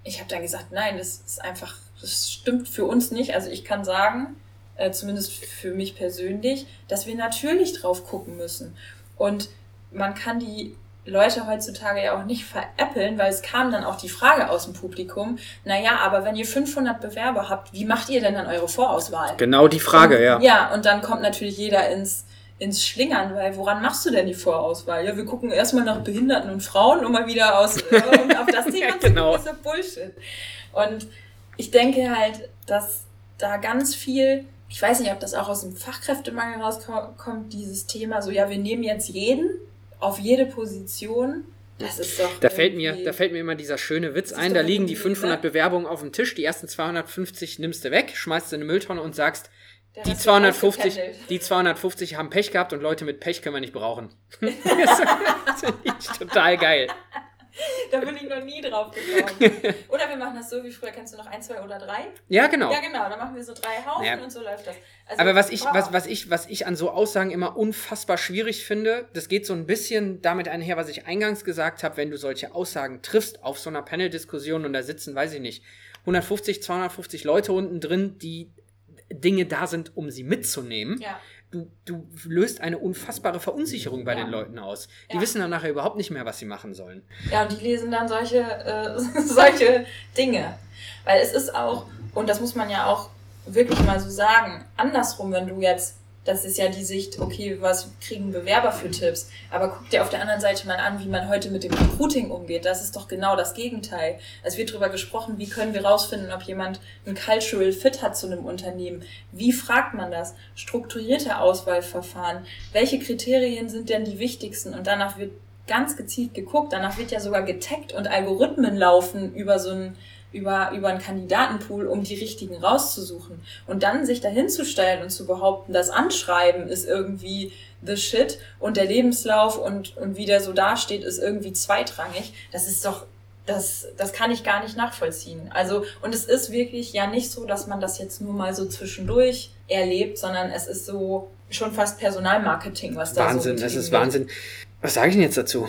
ich habe dann gesagt, nein, das ist einfach, das stimmt für uns nicht. Also ich kann sagen, äh, zumindest für mich persönlich, dass wir natürlich drauf gucken müssen. Und man kann die Leute heutzutage ja auch nicht veräppeln, weil es kam dann auch die Frage aus dem Publikum, naja, aber wenn ihr 500 Bewerber habt, wie macht ihr denn dann eure Vorauswahl? Genau die Frage, und, ja. Ja, und dann kommt natürlich jeder ins, ins Schlingern, weil woran machst du denn die Vorauswahl? Ja, wir gucken erstmal nach Behinderten und Frauen, um mal wieder aus, *laughs* um auf das Thema zu genau. gucken, ist ja Bullshit. Und ich denke halt, dass da ganz viel, ich weiß nicht, ob das auch aus dem Fachkräftemangel rauskommt, dieses Thema, so ja, wir nehmen jetzt jeden, auf jede Position. Das ist doch. Da fällt, mir, da fällt mir immer dieser schöne Witz ein. Da liegen die 500 ne? Bewerbungen auf dem Tisch. Die ersten 250 nimmst du weg, schmeißt du in eine Mülltonne und sagst, die 250, die 250 haben Pech gehabt und Leute mit Pech können wir nicht brauchen. *laughs* das *laughs* finde ich total geil da bin ich noch nie drauf gekommen. *laughs* Oder wir machen das so wie früher, kennst du noch ein, zwei oder drei? Ja, genau. Ja, genau. Dann machen wir so drei Haufen ja. und so läuft das. Also, Aber was ich, was, was, ich, was ich an so Aussagen immer unfassbar schwierig finde, das geht so ein bisschen damit einher, was ich eingangs gesagt habe, wenn du solche Aussagen triffst auf so einer Panel-Diskussion und da sitzen, weiß ich nicht, 150, 250 Leute unten drin, die Dinge da sind, um sie mitzunehmen. Ja du, du löst eine unfassbare Verunsicherung bei ja. den Leuten aus. Die ja. wissen dann nachher überhaupt nicht mehr, was sie machen sollen. Ja, und die lesen dann solche, äh, *laughs* solche Dinge. Weil es ist auch, und das muss man ja auch wirklich mal so sagen, andersrum, wenn du jetzt das ist ja die Sicht, okay, was kriegen Bewerber für Tipps? Aber guck dir auf der anderen Seite mal an, wie man heute mit dem Recruiting umgeht. Das ist doch genau das Gegenteil. Es wird darüber gesprochen, wie können wir rausfinden, ob jemand ein Cultural Fit hat zu einem Unternehmen. Wie fragt man das? Strukturierte Auswahlverfahren. Welche Kriterien sind denn die wichtigsten? Und danach wird ganz gezielt geguckt. Danach wird ja sogar getaggt und Algorithmen laufen über so ein über, über einen Kandidatenpool, um die richtigen rauszusuchen. Und dann sich dahinzustellen und zu behaupten, das Anschreiben ist irgendwie the shit und der Lebenslauf und, und wie der so dasteht, ist irgendwie zweitrangig. Das ist doch, das, das kann ich gar nicht nachvollziehen. Also, und es ist wirklich ja nicht so, dass man das jetzt nur mal so zwischendurch erlebt, sondern es ist so schon fast Personalmarketing, was da Wahnsinn, so es ist Wahnsinn. Was sage ich denn jetzt dazu?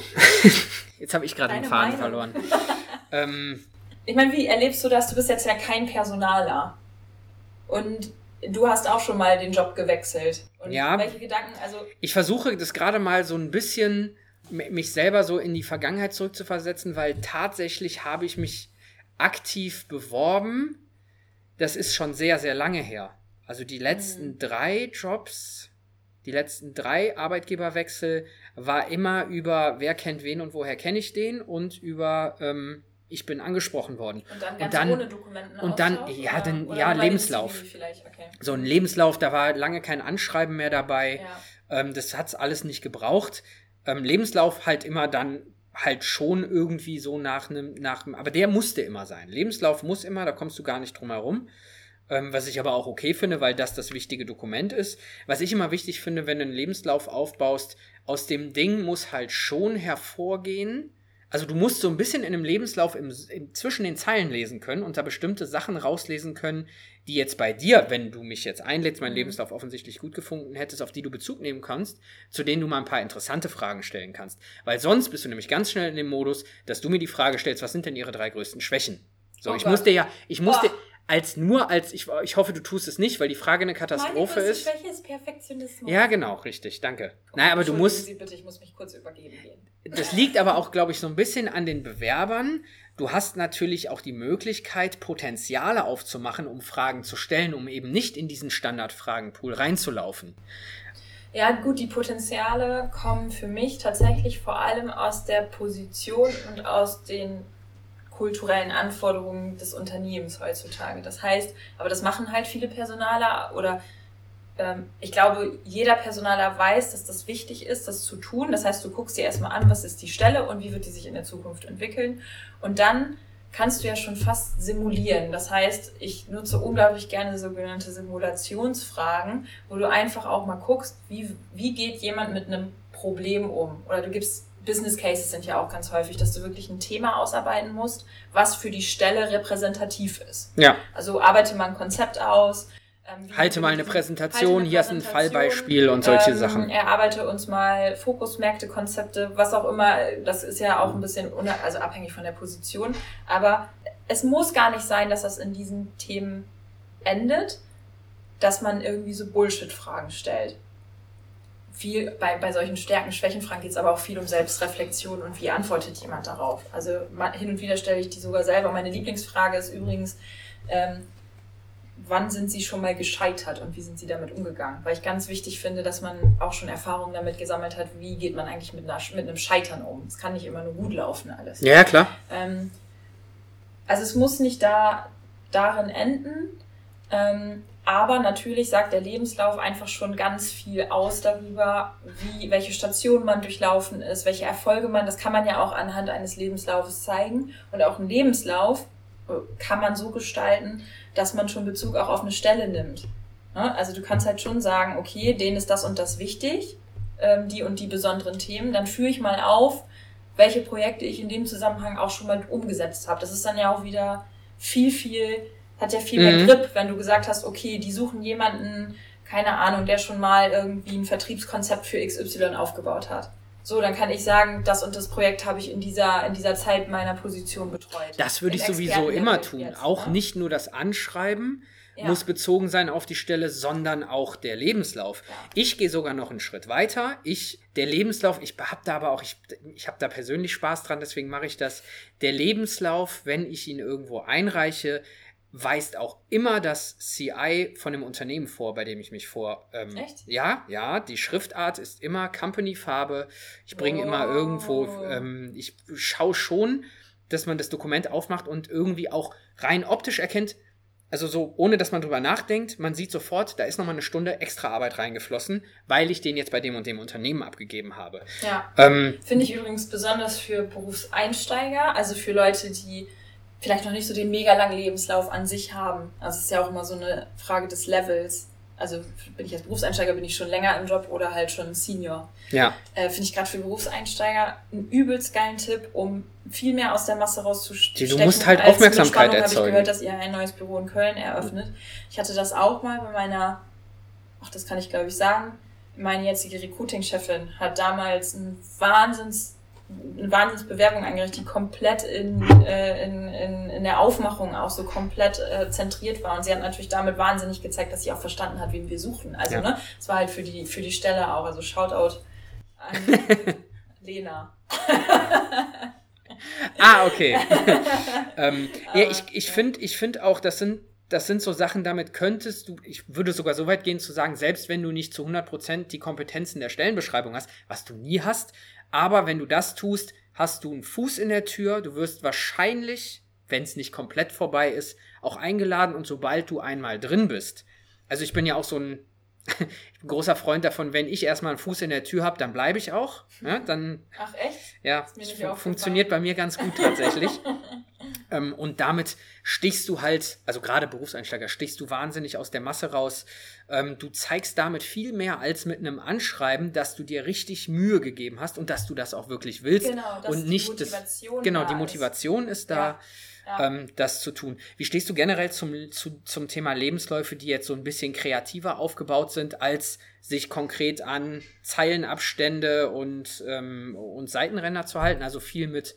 *laughs* jetzt habe ich gerade den Faden Meinung. verloren. *laughs* ähm, ich meine, wie erlebst du das? Du bist jetzt ja kein Personaler. Und du hast auch schon mal den Job gewechselt. Und ja. Welche Gedanken, also. Ich versuche das gerade mal so ein bisschen mich selber so in die Vergangenheit zurückzuversetzen, weil tatsächlich habe ich mich aktiv beworben. Das ist schon sehr, sehr lange her. Also die letzten mhm. drei Jobs, die letzten drei Arbeitgeberwechsel war immer über wer kennt wen und woher kenne ich den und über ähm, ich bin angesprochen worden. Und dann, ganz und dann ohne Dokumenten Und dann, ja, dann, ja, Lebenslauf. Okay. So ein Lebenslauf, da war lange kein Anschreiben mehr dabei. Ja. Ähm, das hat es alles nicht gebraucht. Ähm, Lebenslauf halt immer dann halt schon irgendwie so nach einem, nach aber der musste immer sein. Lebenslauf muss immer, da kommst du gar nicht drum herum. Ähm, was ich aber auch okay finde, weil das das wichtige Dokument ist. Was ich immer wichtig finde, wenn du einen Lebenslauf aufbaust, aus dem Ding muss halt schon hervorgehen, also du musst so ein bisschen in einem Lebenslauf im, im, zwischen den Zeilen lesen können und da bestimmte Sachen rauslesen können, die jetzt bei dir, wenn du mich jetzt einlädst, meinen mhm. Lebenslauf offensichtlich gut gefunden hättest, auf die du Bezug nehmen kannst, zu denen du mal ein paar interessante Fragen stellen kannst. Weil sonst bist du nämlich ganz schnell in dem Modus, dass du mir die Frage stellst, was sind denn ihre drei größten Schwächen? So, oh ich musste ja, ich musste, oh als nur als, ich, ich hoffe, du tust es nicht, weil die Frage eine Katastrophe Meine ist. Schwäche ist Perfektionismus. Ja, genau, richtig, danke. Oh, Nein, aber du musst. Sie bitte, ich muss mich kurz übergeben gehen. Das liegt aber auch, glaube ich, so ein bisschen an den Bewerbern. Du hast natürlich auch die Möglichkeit, Potenziale aufzumachen, um Fragen zu stellen, um eben nicht in diesen Standardfragenpool reinzulaufen. Ja, gut, die Potenziale kommen für mich tatsächlich vor allem aus der Position und aus den kulturellen Anforderungen des Unternehmens heutzutage. Das heißt, aber das machen halt viele Personaler oder ähm, ich glaube, jeder Personaler weiß, dass das wichtig ist, das zu tun. Das heißt, du guckst dir erstmal an, was ist die Stelle und wie wird die sich in der Zukunft entwickeln. Und dann kannst du ja schon fast simulieren. Das heißt, ich nutze unglaublich gerne sogenannte Simulationsfragen, wo du einfach auch mal guckst, wie, wie geht jemand mit einem Problem um. Oder du gibst Business Cases sind ja auch ganz häufig, dass du wirklich ein Thema ausarbeiten musst, was für die Stelle repräsentativ ist. Ja. Also arbeite mal ein Konzept aus. Ähm, halte mal eine Präsentation, eine hier ist ein Fallbeispiel und solche ähm, Sachen. Erarbeite uns mal Fokusmärkte, Konzepte, was auch immer. Das ist ja auch ein bisschen also abhängig von der Position. Aber es muss gar nicht sein, dass das in diesen Themen endet, dass man irgendwie so Bullshit-Fragen stellt viel bei, bei solchen Stärken, Schwächenfragen geht es aber auch viel um Selbstreflexion und wie antwortet jemand darauf. Also hin und wieder stelle ich die sogar selber. Meine Lieblingsfrage ist übrigens, ähm, wann sind Sie schon mal gescheitert und wie sind Sie damit umgegangen? Weil ich ganz wichtig finde, dass man auch schon Erfahrungen damit gesammelt hat, wie geht man eigentlich mit, einer, mit einem Scheitern um. Es kann nicht immer nur gut laufen alles. Ja, klar. Ähm, also es muss nicht da darin enden, ähm, aber natürlich sagt der Lebenslauf einfach schon ganz viel aus darüber, wie, welche Stationen man durchlaufen ist, welche Erfolge man, das kann man ja auch anhand eines Lebenslaufes zeigen. Und auch einen Lebenslauf äh, kann man so gestalten, dass man schon Bezug auch auf eine Stelle nimmt. Ne? Also du kannst halt schon sagen, okay, denen ist das und das wichtig, ähm, die und die besonderen Themen. Dann führe ich mal auf, welche Projekte ich in dem Zusammenhang auch schon mal umgesetzt habe. Das ist dann ja auch wieder viel, viel hat ja viel mehr mhm. Grip, wenn du gesagt hast, okay, die suchen jemanden, keine Ahnung, der schon mal irgendwie ein Vertriebskonzept für XY aufgebaut hat. So, dann kann ich sagen, das und das Projekt habe ich in dieser, in dieser Zeit meiner Position betreut. Das würde ich sowieso immer tun. Jetzt, auch ne? nicht nur das Anschreiben ja. muss bezogen sein auf die Stelle, sondern auch der Lebenslauf. Ja. Ich gehe sogar noch einen Schritt weiter. Ich, der Lebenslauf, ich habe da aber auch, ich, ich habe da persönlich Spaß dran, deswegen mache ich das. Der Lebenslauf, wenn ich ihn irgendwo einreiche, weist auch immer das CI von dem Unternehmen vor, bei dem ich mich vor. Ähm, Echt? Ja, ja, die Schriftart ist immer Company-Farbe. Ich bringe oh. immer irgendwo, ähm, ich schaue schon, dass man das Dokument aufmacht und irgendwie auch rein optisch erkennt, also so, ohne dass man drüber nachdenkt, man sieht sofort, da ist nochmal eine Stunde extra Arbeit reingeflossen, weil ich den jetzt bei dem und dem Unternehmen abgegeben habe. Ja. Ähm, Finde ich übrigens besonders für Berufseinsteiger, also für Leute, die vielleicht noch nicht so den mega langen Lebenslauf an sich haben. Also es ist ja auch immer so eine Frage des Levels. Also bin ich als Berufseinsteiger, bin ich schon länger im Job oder halt schon Senior. Ja. Äh, Finde ich gerade für Berufseinsteiger einen übelst geilen Tipp, um viel mehr aus der Masse rauszustechen. Du musst halt Aufmerksamkeit erzeugen. habe ich gehört, dass ihr ein neues Büro in Köln eröffnet. Ich hatte das auch mal bei meiner, ach das kann ich glaube ich sagen, meine jetzige Recruiting-Chefin hat damals ein Wahnsinns eine Wahnsinnsbewerbung eingerichtet, die komplett in, äh, in, in, in der Aufmachung auch so komplett äh, zentriert war. Und sie hat natürlich damit wahnsinnig gezeigt, dass sie auch verstanden hat, wen wir suchen. Also, ja. ne, es war halt für die, für die Stelle auch. Also Shoutout an *laughs* Lena. ah, okay. *laughs* ähm, ja, ich ich finde ich find auch, das sind das sind so Sachen, damit könntest du, ich würde sogar so weit gehen zu sagen, selbst wenn du nicht zu 100% die Kompetenzen der Stellenbeschreibung hast, was du nie hast, aber wenn du das tust, hast du einen Fuß in der Tür. Du wirst wahrscheinlich, wenn es nicht komplett vorbei ist, auch eingeladen und sobald du einmal drin bist. Also ich bin ja auch so ein *laughs* großer Freund davon, wenn ich erstmal einen Fuß in der Tür habe, dann bleibe ich auch. Ja, dann, Ach echt? Ja, funktioniert bei mir ganz gut tatsächlich. *laughs* ähm, und damit stichst du halt, also gerade Berufseinsteiger, stichst du wahnsinnig aus der Masse raus. Ähm, du zeigst damit viel mehr als mit einem Anschreiben, dass du dir richtig Mühe gegeben hast und dass du das auch wirklich willst. Genau, und nicht das. Genau, die Motivation ist, ist da. Ja ja. ähm, das zu tun. Wie stehst du generell zum, zu, zum Thema Lebensläufe, die jetzt so ein bisschen kreativer aufgebaut sind, als sich konkret an Zeilenabstände und, ähm, und Seitenränder zu halten? Also viel mit,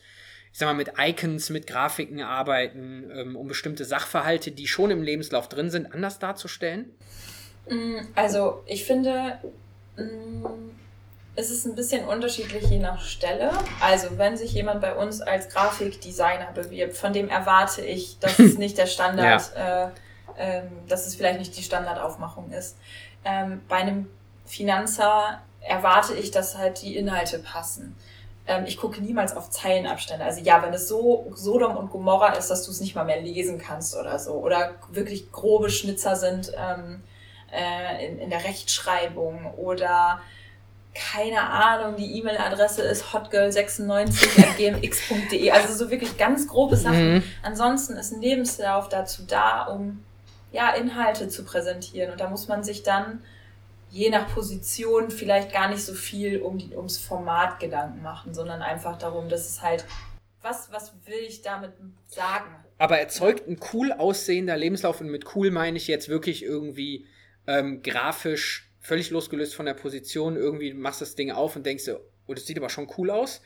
ich sag mal, mit Icons, mit Grafiken arbeiten, ähm, um bestimmte Sachverhalte, die schon im Lebenslauf drin sind, anders darzustellen? Mm, also ich finde, mm, es ist ein bisschen unterschiedlich je nach Stelle. Also wenn sich jemand bei uns als Grafikdesigner bewirbt, von dem erwarte ich, dass es *laughs* nicht der Standard, ja. äh, ähm, dass es vielleicht nicht die Standardaufmachung ist. Ähm, bei einem Finanzer erwarte ich, dass halt die Inhalte passen. Ähm, ich gucke niemals auf Zeilenabstände. Also ja, wenn es so Sodom und Gomorra ist, dass du es nicht mal mehr lesen kannst oder so, oder wirklich grobe Schnitzer sind ähm, äh, in, in der Rechtschreibung oder keine Ahnung, die E-Mail-Adresse ist hotgirl96.gmx.de. Also so wirklich ganz grobe Sachen. Mhm. Ansonsten ist ein Lebenslauf dazu da, um ja, Inhalte zu präsentieren. Und da muss man sich dann je nach Position vielleicht gar nicht so viel um die, ums Format Gedanken machen, sondern einfach darum, dass es halt, was, was will ich damit sagen? Aber erzeugt ein cool aussehender Lebenslauf und mit cool meine ich jetzt wirklich irgendwie ähm, grafisch völlig losgelöst von der Position, irgendwie machst das Ding auf und denkst so, oh, das sieht aber schon cool aus.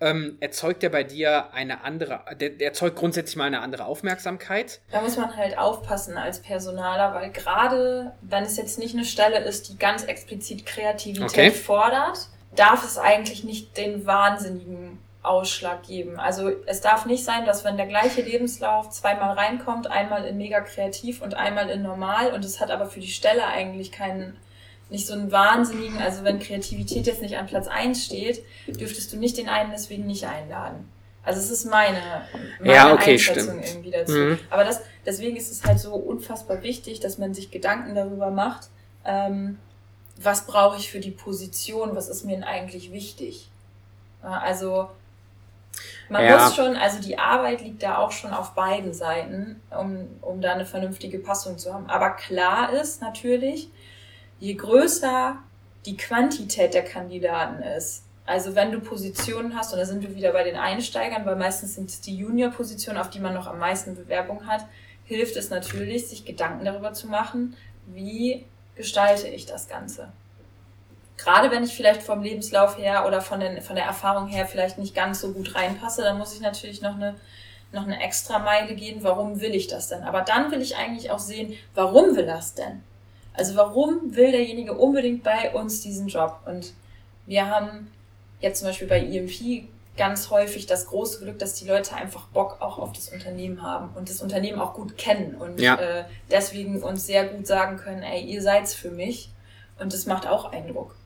Ähm, erzeugt der bei dir eine andere, der, der, erzeugt grundsätzlich mal eine andere Aufmerksamkeit. Da muss man halt aufpassen als Personaler, weil gerade wenn es jetzt nicht eine Stelle ist, die ganz explizit Kreativität okay. fordert, darf es eigentlich nicht den wahnsinnigen Ausschlag geben. Also es darf nicht sein, dass wenn der gleiche Lebenslauf zweimal reinkommt, einmal in mega kreativ und einmal in normal und es hat aber für die Stelle eigentlich keinen nicht so einen wahnsinnigen, also wenn Kreativität jetzt nicht an Platz 1 steht, dürftest du nicht den einen deswegen nicht einladen. Also es ist meine, meine ja, okay, Einschätzung stimmt. irgendwie dazu. Mhm. Aber das, deswegen ist es halt so unfassbar wichtig, dass man sich Gedanken darüber macht, ähm, was brauche ich für die Position, was ist mir denn eigentlich wichtig. Also man ja. muss schon, also die Arbeit liegt da auch schon auf beiden Seiten, um, um da eine vernünftige Passung zu haben. Aber klar ist natürlich, je größer die Quantität der Kandidaten ist, also wenn du Positionen hast, und da sind wir wieder bei den Einsteigern, weil meistens sind es die Junior-Positionen, auf die man noch am meisten Bewerbung hat, hilft es natürlich, sich Gedanken darüber zu machen, wie gestalte ich das Ganze. Gerade wenn ich vielleicht vom Lebenslauf her oder von, den, von der Erfahrung her vielleicht nicht ganz so gut reinpasse, dann muss ich natürlich noch eine, noch eine extra Meile gehen, warum will ich das denn? Aber dann will ich eigentlich auch sehen, warum will das denn? Also warum will derjenige unbedingt bei uns diesen Job? Und wir haben jetzt zum Beispiel bei EMP ganz häufig das große Glück, dass die Leute einfach Bock auch auf das Unternehmen haben und das Unternehmen auch gut kennen und ja. äh, deswegen uns sehr gut sagen können, ey, ihr seid's für mich. Und das macht auch Eindruck.